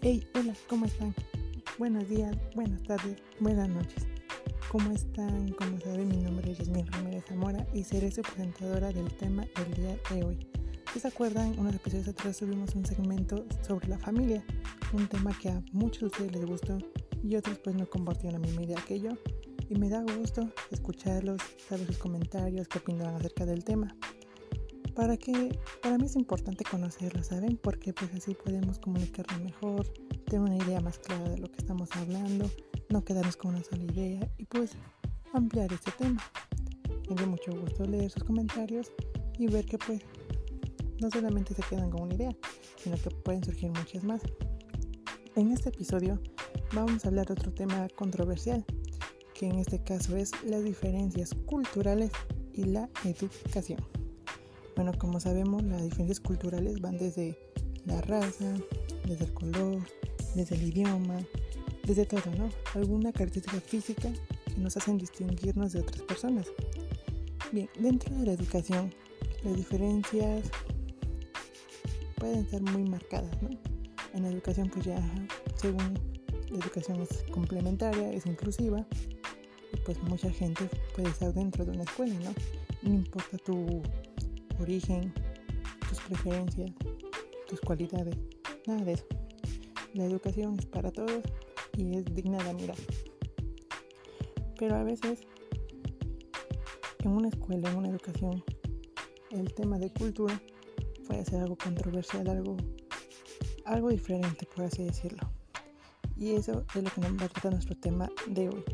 Hey, hola, ¿cómo están? Buenos días, buenas tardes, buenas noches. ¿Cómo están? Como saben, mi nombre es Yasmin Ramírez Zamora y seré su presentadora del tema del día de hoy. Si se acuerdan, unos episodios atrás tuvimos un segmento sobre la familia, un tema que a muchos de ustedes les gustó y otros pues no compartieron la misma idea que yo. Y me da gusto escucharlos, saber sus comentarios, qué opinan acerca del tema para que para mí es importante conocerlo, ¿saben? Porque pues así podemos comunicarnos mejor, tener una idea más clara de lo que estamos hablando, no quedarnos con una sola idea y pues ampliar este tema. Me dio mucho gusto leer sus comentarios y ver que pues no solamente se quedan con una idea, sino que pueden surgir muchas más. En este episodio vamos a hablar de otro tema controversial, que en este caso es las diferencias culturales y la educación. Bueno, como sabemos, las diferencias culturales van desde la raza, desde el color, desde el idioma, desde todo, ¿no? Alguna característica física que nos hacen distinguirnos de otras personas. Bien, dentro de la educación, las diferencias pueden ser muy marcadas, ¿no? En la educación, pues ya, según la educación es complementaria, es inclusiva, pues mucha gente puede estar dentro de una escuela, ¿no? No importa tu origen, tus preferencias, tus cualidades, nada de eso. La educación es para todos y es digna de admirar. Pero a veces, en una escuela, en una educación, el tema de cultura puede ser algo controversial, algo, algo diferente, por así decirlo. Y eso es lo que nos va a tratar nuestro tema de hoy.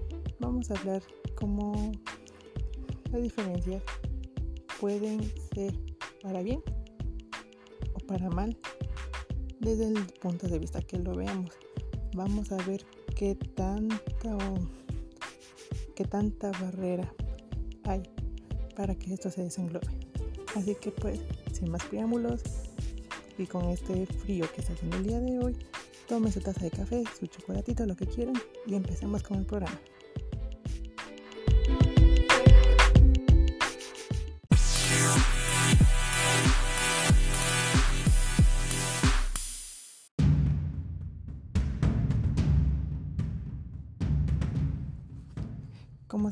Vamos a hablar cómo la diferencia pueden ser para bien o para mal desde el punto de vista que lo veamos. Vamos a ver qué tanta qué tanta barrera hay para que esto se desenglobe. Así que pues, sin más preámbulos y con este frío que está haciendo el día de hoy, tomen su taza de café, su chocolatito, lo que quieran y empecemos con el programa.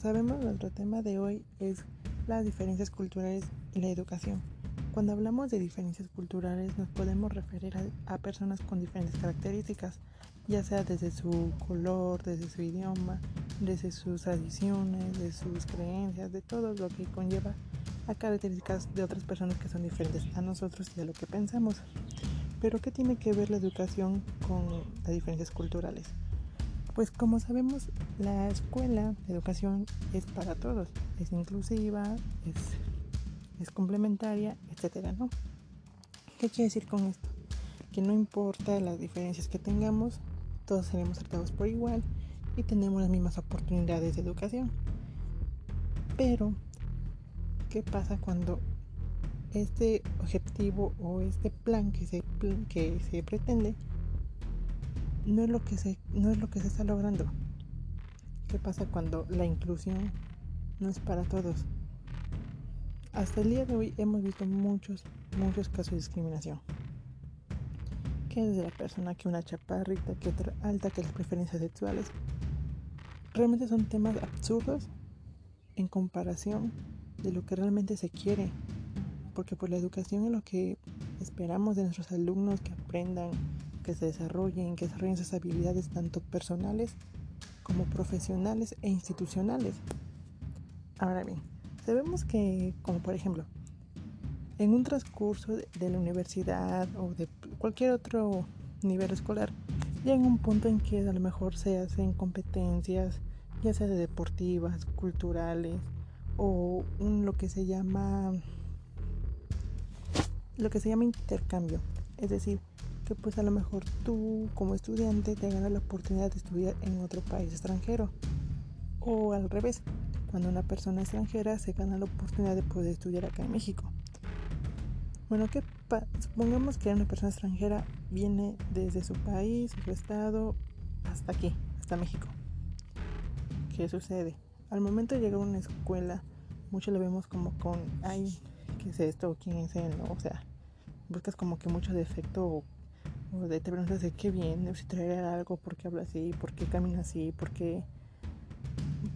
Sabemos, nuestro tema de hoy es las diferencias culturales y la educación. Cuando hablamos de diferencias culturales nos podemos referir a, personas con diferentes características, ya sea desde su color, desde su idioma, desde sus tradiciones, de sus creencias, de todo lo que conlleva a características de otras personas que son diferentes a nosotros y a lo que pensamos. Pero ¿qué tiene que ver la educación con las diferencias culturales? Pues como sabemos, la escuela de educación es para todos, es inclusiva, es, es complementaria, etcétera, ¿no? ¿Qué quiere decir con esto? Que no importa las diferencias que tengamos, todos seremos tratados por igual y tenemos las mismas oportunidades de educación. Pero, ¿qué pasa cuando este objetivo o este plan que se, que se pretende no es lo que se, no es lo que se está logrando. ¿Qué pasa cuando la inclusión no es para todos? Hasta el día de hoy hemos visto muchos, muchos casos de discriminación. Que desde la persona que una chaparrita, que otra alta, que las preferencias sexuales. Realmente son temas absurdos en comparación de lo que realmente se quiere. Porque por la educación es lo que esperamos de nuestros alumnos que aprendan, que se desarrollen, que desarrollen sus habilidades tanto personales como profesionales e institucionales. Ahora bien, sabemos que, como por ejemplo, en un transcurso de la universidad o de cualquier otro nivel escolar, llega un punto en que a lo mejor se hacen competencias, ya sea de deportivas, culturales o un, lo que se llama lo que se llama intercambio, es decir, pues a lo mejor tú como estudiante te ganas la oportunidad de estudiar en otro país extranjero. O al revés, cuando una persona extranjera se gana la oportunidad de poder estudiar acá en México. Bueno, que supongamos que una persona extranjera viene desde su país, su estado, hasta aquí, hasta México. ¿Qué sucede? Al momento de llegar a una escuela, muchos lo vemos como con, ay, ¿qué es esto? ¿Quién es él? O sea, buscas como que mucho defecto de te preguntas de qué viene, si trae algo, por qué habla así, por qué camina así, por qué...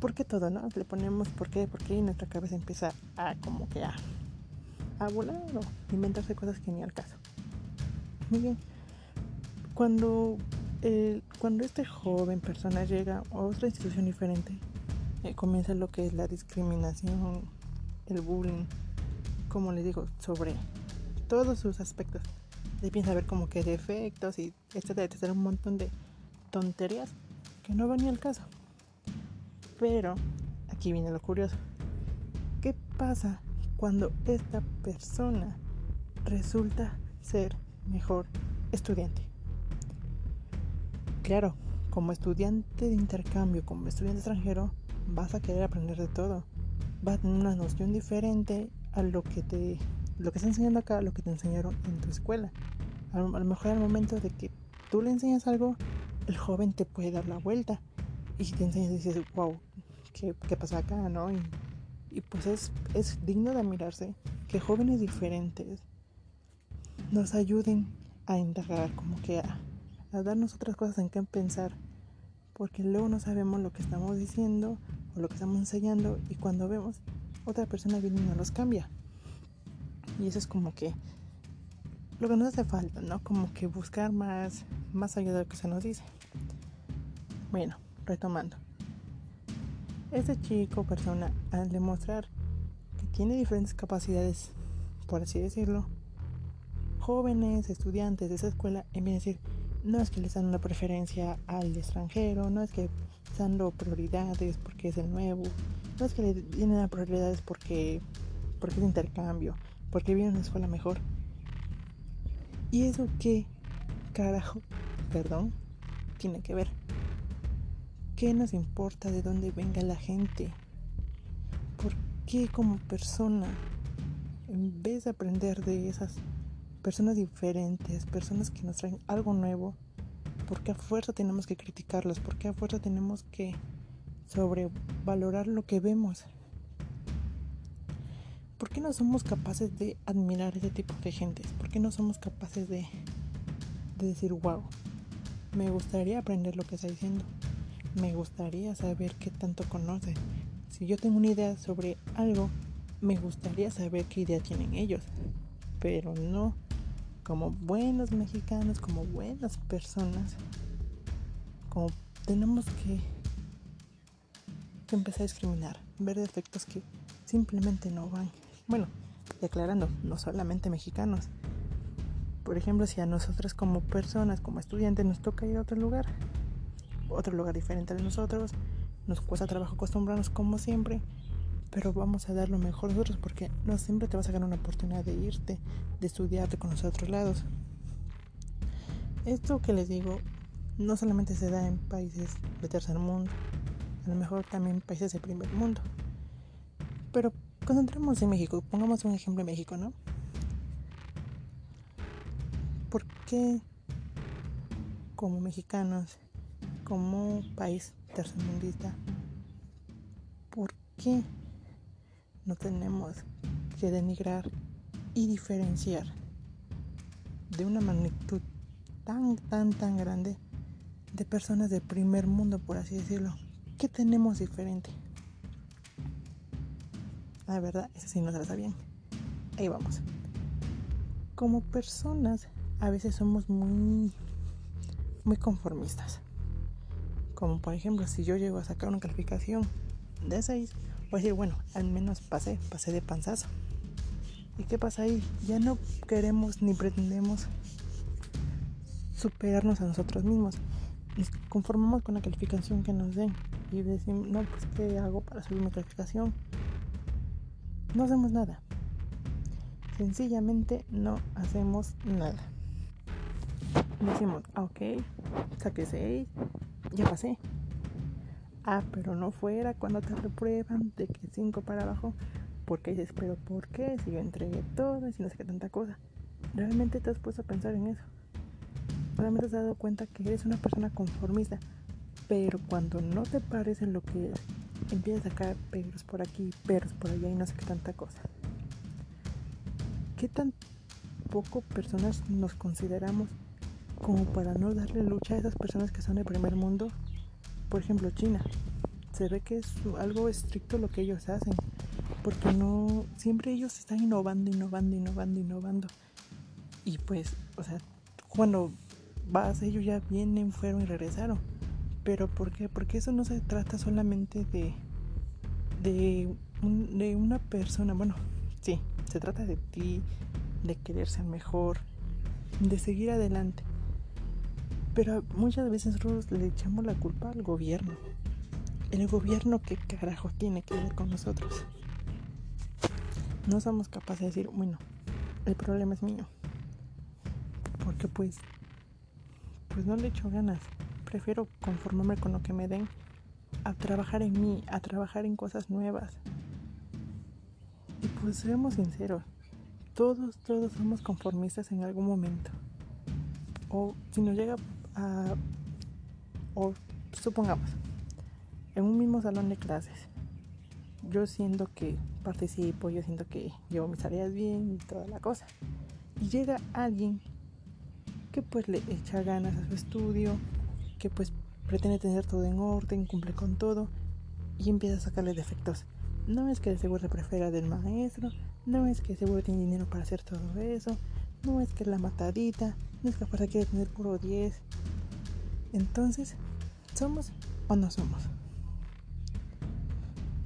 ¿Por qué todo, no? Le ponemos por qué, por qué y nuestra cabeza empieza a como que a, a volar o inventarse cosas que ni al caso. Muy bien. Cuando, eh, cuando este joven persona llega a otra institución diferente, eh, comienza lo que es la discriminación, el bullying, como les digo, sobre todos sus aspectos. Le piensa ver como que defectos y etcétera, etcétera, un montón de tonterías que no van ni al caso. Pero aquí viene lo curioso. ¿Qué pasa cuando esta persona resulta ser mejor estudiante? Claro, como estudiante de intercambio, como estudiante extranjero, vas a querer aprender de todo. Vas a tener una noción diferente a lo que te lo que está enseñando acá, lo que te enseñaron en tu escuela. A lo, mejor al momento de que tú le enseñas algo, el joven te puede dar la vuelta. Y te enseñas, dices, wow, ¿qué, qué pasa acá? ¿no? Y, y pues es, es digno de admirarse que jóvenes diferentes nos ayuden a indagar, como que a, darnos otras cosas en qué pensar. Porque luego no sabemos lo que estamos diciendo o lo que estamos enseñando y cuando vemos, otra persona viene y nos cambia. Y eso es como que lo que nos hace falta, ¿no? Como que buscar más, más allá de lo que se nos dice. Bueno, retomando. Este chico, persona, al demostrar que tiene diferentes capacidades, por así decirlo, jóvenes, estudiantes de esa escuela, en vez de decir, no es que les dan una preferencia al extranjero, no es que están dando prioridades porque es el nuevo, no es que le tienen prioridades porque, porque es intercambio, porque viene una escuela mejor. ¿Y eso qué carajo, perdón, tiene que ver? ¿Qué nos importa de dónde venga la gente? ¿Por qué como persona, en vez de aprender de esas personas diferentes, personas que nos traen algo nuevo, ¿por qué a fuerza tenemos que criticarlos? ¿Por qué a fuerza tenemos que sobrevalorar lo que vemos? ¿Por qué no somos capaces de admirar ese tipo de gente? ¿Por qué no somos capaces de, de decir, wow, me gustaría aprender lo que está diciendo? Me gustaría saber qué tanto conoce. Si yo tengo una idea sobre algo, me gustaría saber qué idea tienen ellos. Pero no, como buenos mexicanos, como buenas personas, como tenemos que empezar a discriminar, ver defectos que simplemente no van bueno, declarando, no solamente mexicanos. Por ejemplo, si a nosotros como personas, como estudiantes, nos toca ir a otro lugar, otro lugar diferente de nosotros, nos cuesta trabajo acostumbrarnos como siempre, pero vamos a dar lo mejor nosotros porque no siempre te vas a ganar una oportunidad de irte, de estudiarte con los otros lados. Esto que les digo no solamente se da en países de tercer mundo, a lo mejor también en países de primer mundo. Pero Concentremos en México, pongamos un ejemplo en México, ¿no? ¿Por qué como mexicanos, como país tercermundista, por qué no tenemos que denigrar y diferenciar de una magnitud tan, tan, tan grande de personas del primer mundo, por así decirlo? ¿Qué tenemos diferente? La verdad, eso sí no se lo sabían. Ahí vamos. Como personas, a veces somos muy, muy conformistas. Como por ejemplo, si yo llego a sacar una calificación de 6, voy a decir, bueno, al menos pasé, pasé de panzazo. ¿Y qué pasa ahí? Ya no queremos ni pretendemos superarnos a nosotros mismos. Nos conformamos con la calificación que nos den y decimos, no, pues ¿qué hago para subir mi calificación? No hacemos nada. Sencillamente no hacemos nada. Decimos, ah, ok, saqué 6, ya pasé. Ah, pero no fuera cuando te reprueban de que 5 para abajo, porque dices, pero ¿por qué? Si yo entregué todo y si no sé qué tanta cosa. ¿Realmente te has puesto a pensar en eso? ¿Realmente te has dado cuenta que eres una persona conformista? Pero cuando no te parece lo que empieza a sacar perros por aquí, perros por allá y no sé qué tanta cosa. ¿Qué tan poco personas nos consideramos como para no darle lucha a esas personas que son del primer mundo. Por ejemplo, China. Se ve que es algo estricto lo que ellos hacen, porque no siempre ellos están innovando, innovando, innovando, innovando. Y pues, o sea, cuando vas, ellos ya vienen, fueron y regresaron. Pero ¿por qué? Porque eso no se trata solamente de de, de una persona, bueno, sí, se trata de ti, de querer ser mejor, de seguir adelante. Pero muchas veces nosotros le echamos la culpa al gobierno. El gobierno que carajo tiene que ver con nosotros. No somos capaces de decir, bueno, el problema es mío. Porque pues, pues no le echo ganas. Prefiero conformarme con lo que me den a trabajar en mí, a trabajar en cosas nuevas. Y pues seamos sinceros, todos, todos somos conformistas en algún momento. O si nos llega a, o supongamos, en un mismo salón de clases, yo siento que participo, yo siento que llevo mis tareas bien y toda la cosa. Y llega alguien que pues le echa ganas a su estudio, que pues pretende tener todo en orden, cumple con todo y empieza a sacarle defectos. No es que de seguro se prefiera del maestro, no es que seguro tiene dinero para hacer todo eso, no es que la matadita, no es que aparte quiere tener puro 10. Entonces, ¿somos o no somos?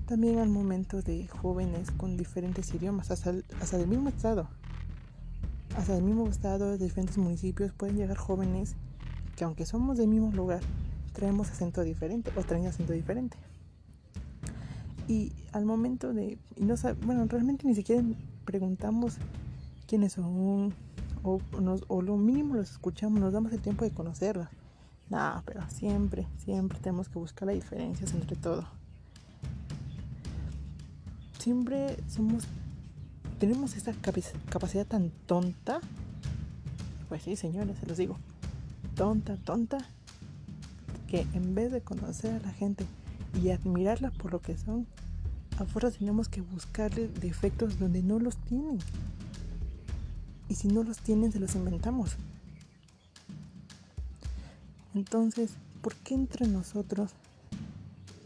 También al momento de jóvenes con diferentes idiomas, hasta, hasta del mismo estado. Hasta del mismo estado, de diferentes municipios, pueden llegar jóvenes que aunque somos del mismo lugar, traemos acento diferente o traen acento diferente. Y al momento de, no bueno, realmente ni siquiera preguntamos quiénes son o, o lo mínimo los escuchamos, nos damos el tiempo de conocerlos. No, pero siempre, siempre tenemos que buscar las diferencias entre todo. Siempre somos, tenemos esta capacidad tan tonta. Pues sí, señores, se los digo. Tonta, tonta, que en vez de conocer a la gente y admirarla por lo que son, afuera tenemos que buscarle defectos donde no los tienen. Y si no los tienen, se los inventamos. Entonces, ¿por qué entre nosotros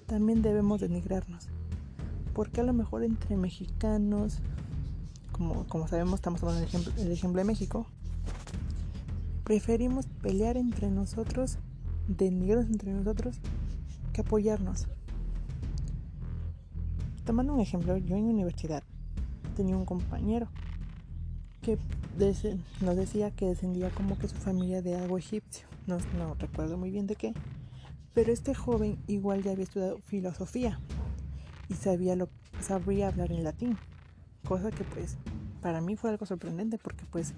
también debemos denigrarnos? Porque a lo mejor entre mexicanos, como, como sabemos, estamos tomando el ejemplo, el ejemplo de México, preferimos pelear entre nosotros denigrarnos entre nosotros que apoyarnos. Tomando un ejemplo, yo en universidad tenía un compañero que nos decía que descendía como que su familia de algo egipcio. No, no recuerdo muy bien de qué. Pero este joven igual ya había estudiado filosofía y sabía lo, sabría hablar en latín. Cosa que pues para mí fue algo sorprendente porque pues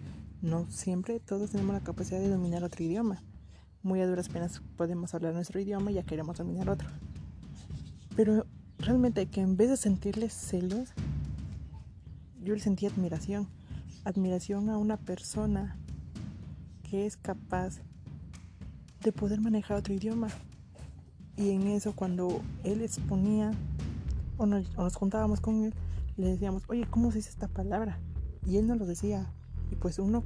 no siempre todos tenemos la capacidad de dominar otro idioma muy a duras penas podemos hablar nuestro idioma y ya queremos dominar otro. Pero realmente que en vez de sentirle celos, yo le sentí admiración. Admiración a una persona que es capaz de poder manejar otro idioma. Y en eso cuando él exponía o nos, nos juntábamos con él, le decíamos, oye, ¿cómo se dice esta palabra? Y él no lo decía. Y pues uno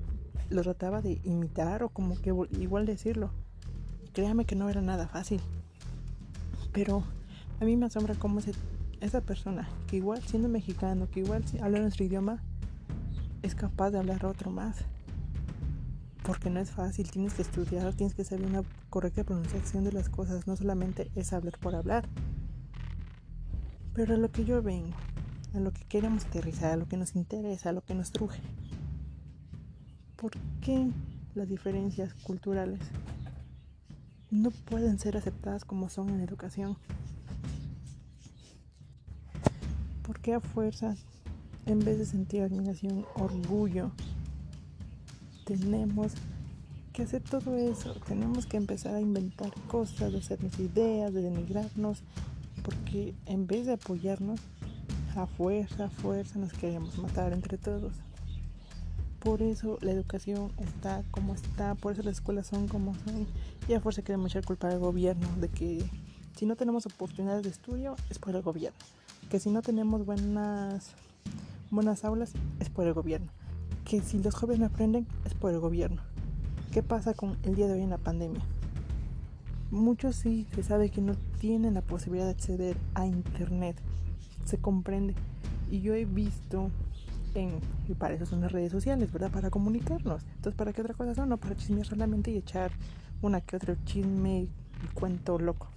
lo trataba de imitar o como que igual decirlo créame que no era nada fácil. Pero a mí me asombra cómo esa persona, que igual siendo mexicano, que igual habla nuestro idioma, es capaz de hablar otro más. Porque no es fácil, tienes que estudiar, tienes que saber una correcta pronunciación de las cosas, no solamente es hablar por hablar. Pero a lo que yo vengo, a lo que queremos aterrizar, a lo que nos interesa, a lo que nos truje. ¿Por qué las diferencias culturales no pueden ser aceptadas como son en educación. ¿Por qué a fuerza, en vez de sentir admiración, orgullo, tenemos que hacer todo eso? Tenemos que empezar a inventar cosas, de hacernos ideas, de denigrarnos, porque en vez de apoyarnos, a fuerza, a fuerza nos queremos matar entre todos. Por eso la educación está como está, por eso las escuelas son como son. Y a fuerza queremos echar culpa al gobierno de que si no tenemos oportunidades de estudio es por el gobierno. Que si no tenemos buenas, buenas aulas es por el gobierno. Que si los jóvenes no aprenden es por el gobierno. ¿Qué pasa con el día de hoy en la pandemia? Muchos sí se sabe que no tienen la posibilidad de acceder a internet. Se comprende. Y yo he visto y para eso son las redes sociales, ¿verdad? Para comunicarnos. Entonces, ¿para qué otra cosa son? No para chismear solamente y echar una que otro chisme y cuento loco.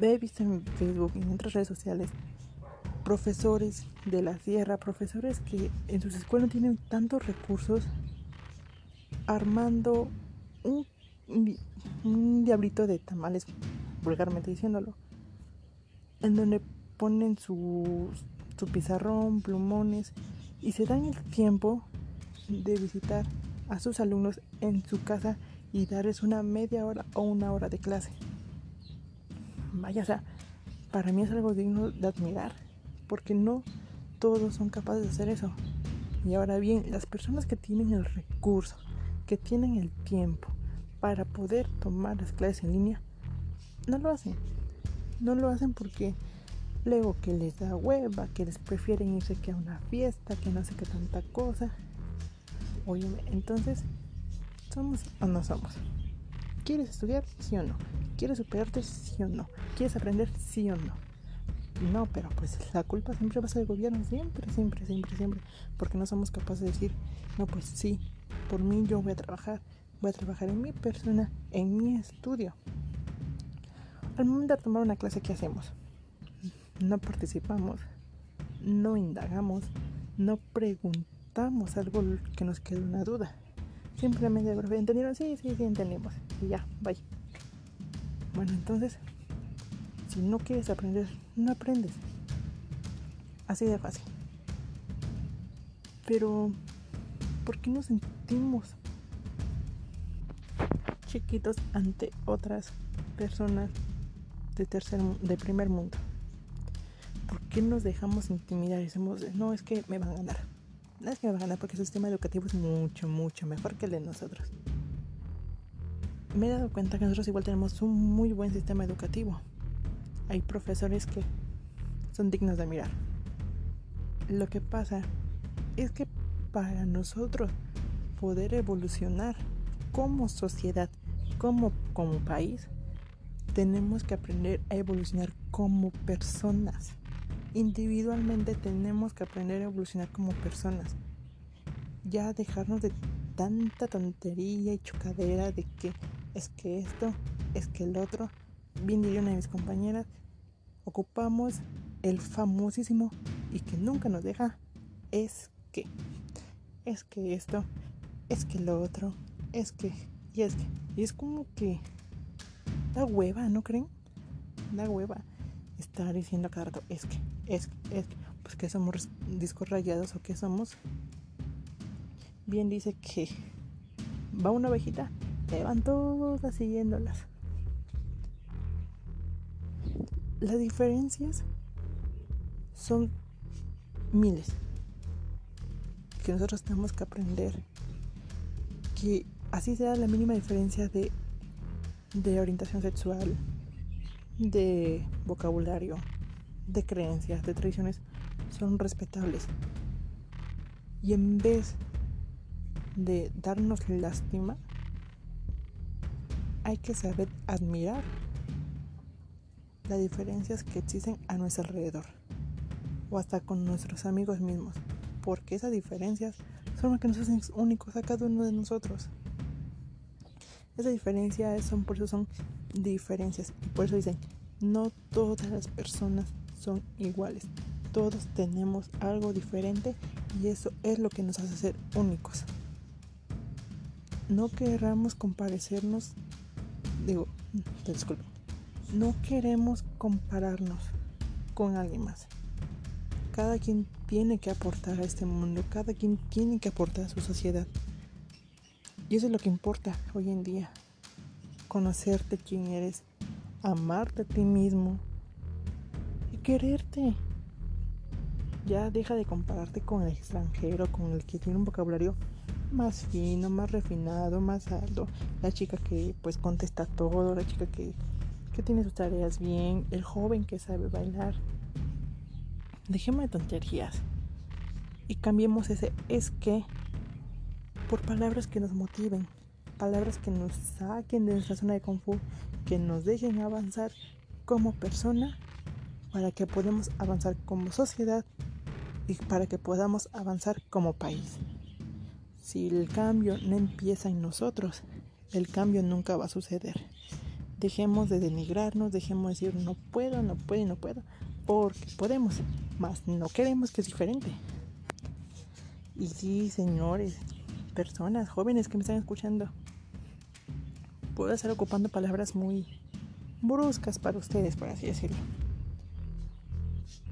He visto en Facebook y en otras redes sociales profesores de la sierra, profesores que en sus escuelas tienen tantos recursos armando un, un diablito de tamales, vulgarmente diciéndolo, en donde ponen su, su pizarrón, plumones y se dan el tiempo de visitar a sus alumnos en su casa y darles una media hora o una hora de clase. Vaya, o sea, para mí es algo digno de admirar, porque no todos son capaces de hacer eso. Y ahora bien, las personas que tienen el recurso, que tienen el tiempo para poder tomar las clases en línea, no lo hacen. No lo hacen porque luego que les da hueva, que les prefieren irse que a una fiesta, que no sé qué tanta cosa. Oye, entonces ¿Somos o no somos? ¿Quieres estudiar? Sí o no. ¿Quieres superarte? Sí o no. ¿Quieres aprender? Sí o no. No, pero pues la culpa siempre va a ser del gobierno, siempre, siempre, siempre, siempre, porque no somos capaces de decir, no, pues sí, por mí yo voy a trabajar, voy a trabajar en mi persona, en mi estudio. Al momento de tomar una clase, ¿qué hacemos? No participamos, no indagamos, no preguntamos algo que nos quede una duda. Simplemente, ¿entendieron? Sí, sí, sí, entendimos. Y ya, bye. Bueno, entonces, si no quieres aprender, no aprendes. Así de fácil. Pero, ¿por qué nos sentimos chiquitos ante otras personas de tercer de primer mundo? ¿Por qué nos dejamos intimidar y decimos, no, es que me van a ganar? No es que me va a ganar porque su sistema educativo es mucho, mucho mejor que el de nosotros. Me he dado cuenta que nosotros igual tenemos un muy buen sistema educativo. Hay profesores que son dignos de mirar. Lo que pasa es que para nosotros poder evolucionar como sociedad, como, como país, tenemos que aprender a evolucionar como personas individualmente tenemos que aprender a evolucionar como personas. Ya dejarnos de tanta tontería y chocadera de que es que esto, es que el otro. Bien diría una de mis compañeras, ocupamos el famosísimo y que nunca nos deja es que, es que esto, es que lo otro, es que, y es que, y es como que da hueva, ¿no creen? Da hueva estar diciendo cada rato es que, es, es, pues que somos discos rayados o que somos. Bien dice que va una ovejita, te van todas siguiéndolas. Las diferencias son miles que nosotros tenemos que aprender que así sea la mínima diferencia de, de orientación sexual, de vocabulario, de creencias, de tradiciones, son respetables. Y en vez de darnos lástima, hay que saber admirar las diferencias que existen a nuestro alrededor o hasta con nuestros amigos mismos, porque esas diferencias son las que nos hacen únicos a cada uno de nosotros. Esas diferencias son por eso son diferencias. Por eso dicen, no todas las personas son iguales. Todos tenemos algo diferente y eso es lo que nos hace ser únicos. No queramos comparecernos, digo, disculpen, no queremos compararnos con alguien más. Cada quien tiene que aportar a este mundo, cada quien tiene que aportar a su sociedad. Y eso es lo que importa hoy en día, conocerte quién eres, amarte a ti mismo y quererte. Ya deja de compararte con el extranjero, con el que tiene un vocabulario más fino, más refinado, más alto. La chica que pues contesta todo, la chica que, que tiene sus tareas bien, el joven que sabe bailar. Dejemos de tonterías y cambiemos ese es que por palabras que nos motiven, palabras que nos saquen de nuestra zona de confort, que nos dejen avanzar como persona para que podamos avanzar como sociedad y para que podamos avanzar como país. Si el cambio no empieza en nosotros, el cambio nunca va a suceder. Dejemos de denigrarnos, dejemos de decir no puedo, no puedo no puedo, porque podemos, mas no queremos que es diferente. Y sí, señores, personas, jóvenes que me están escuchando, puedo estar ocupando palabras muy bruscas para ustedes, por así decirlo.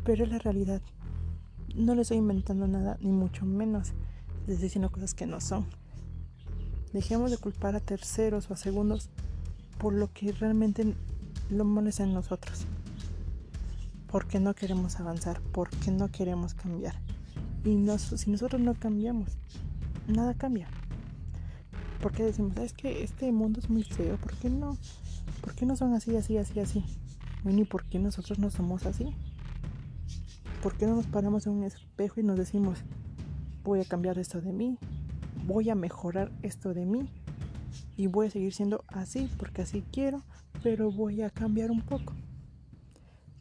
Pero es la realidad. No les estoy inventando nada, ni mucho menos les estoy diciendo cosas que no son. Dejemos de culpar a terceros o a segundos por lo que realmente lo molesta en nosotros. Porque no queremos avanzar, porque no queremos cambiar. Y si nosotros no cambiamos, nada cambia. Porque decimos, es que este mundo es muy feo, ¿por qué no? ¿Por qué no son así, así, así, así? Bueno, ¿y por qué nosotros no somos así? ¿Por qué no nos paramos en un espejo y nos decimos, voy a cambiar esto de mí, voy a mejorar esto de mí y voy a seguir siendo así porque así quiero, pero voy a cambiar un poco?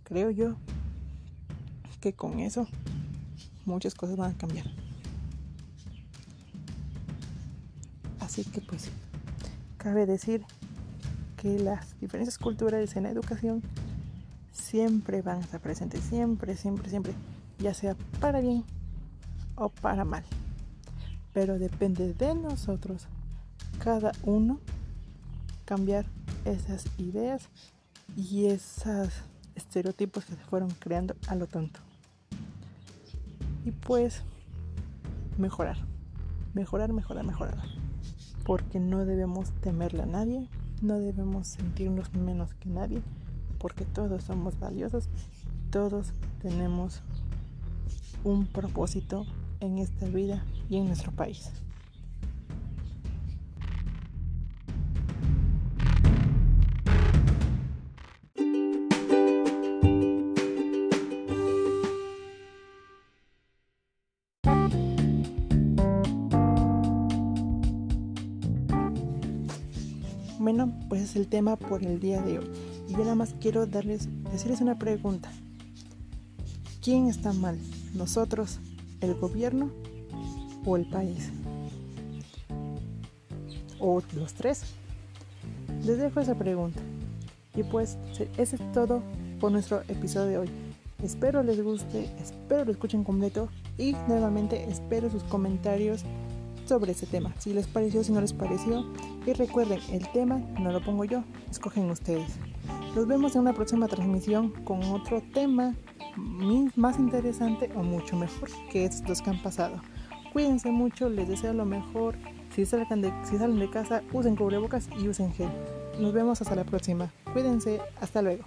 Creo yo que con eso muchas cosas van a cambiar. Así que pues cabe decir que las diferencias culturales en la educación siempre van a estar presentes, siempre, siempre, siempre, ya sea para bien o para mal. Pero depende de nosotros, cada uno, cambiar esas ideas y esos estereotipos que se fueron creando a lo tonto. Y pues mejorar, mejorar, mejorar, mejorar. Porque no debemos temerle a nadie, no debemos sentirnos menos que nadie porque todos somos valiosos, todos tenemos un propósito en esta vida y en nuestro país. El tema por el día de hoy. Y yo nada más quiero darles, decirles una pregunta. ¿Quién está mal? ¿Nosotros, el gobierno o el país? ¿O los tres? Les dejo esa pregunta. Y pues ese es todo por nuestro episodio de hoy. Espero les guste, espero lo escuchen completo y nuevamente espero sus comentarios sobre este tema. Si les pareció, si no les pareció. Y recuerden, el tema no lo pongo yo, escogen ustedes. Nos vemos en una próxima transmisión con otro tema más interesante o mucho mejor que estos que han pasado. Cuídense mucho, les deseo lo mejor. Si salen de, si salen de casa, usen cubrebocas y usen gel. Nos vemos hasta la próxima. Cuídense, hasta luego.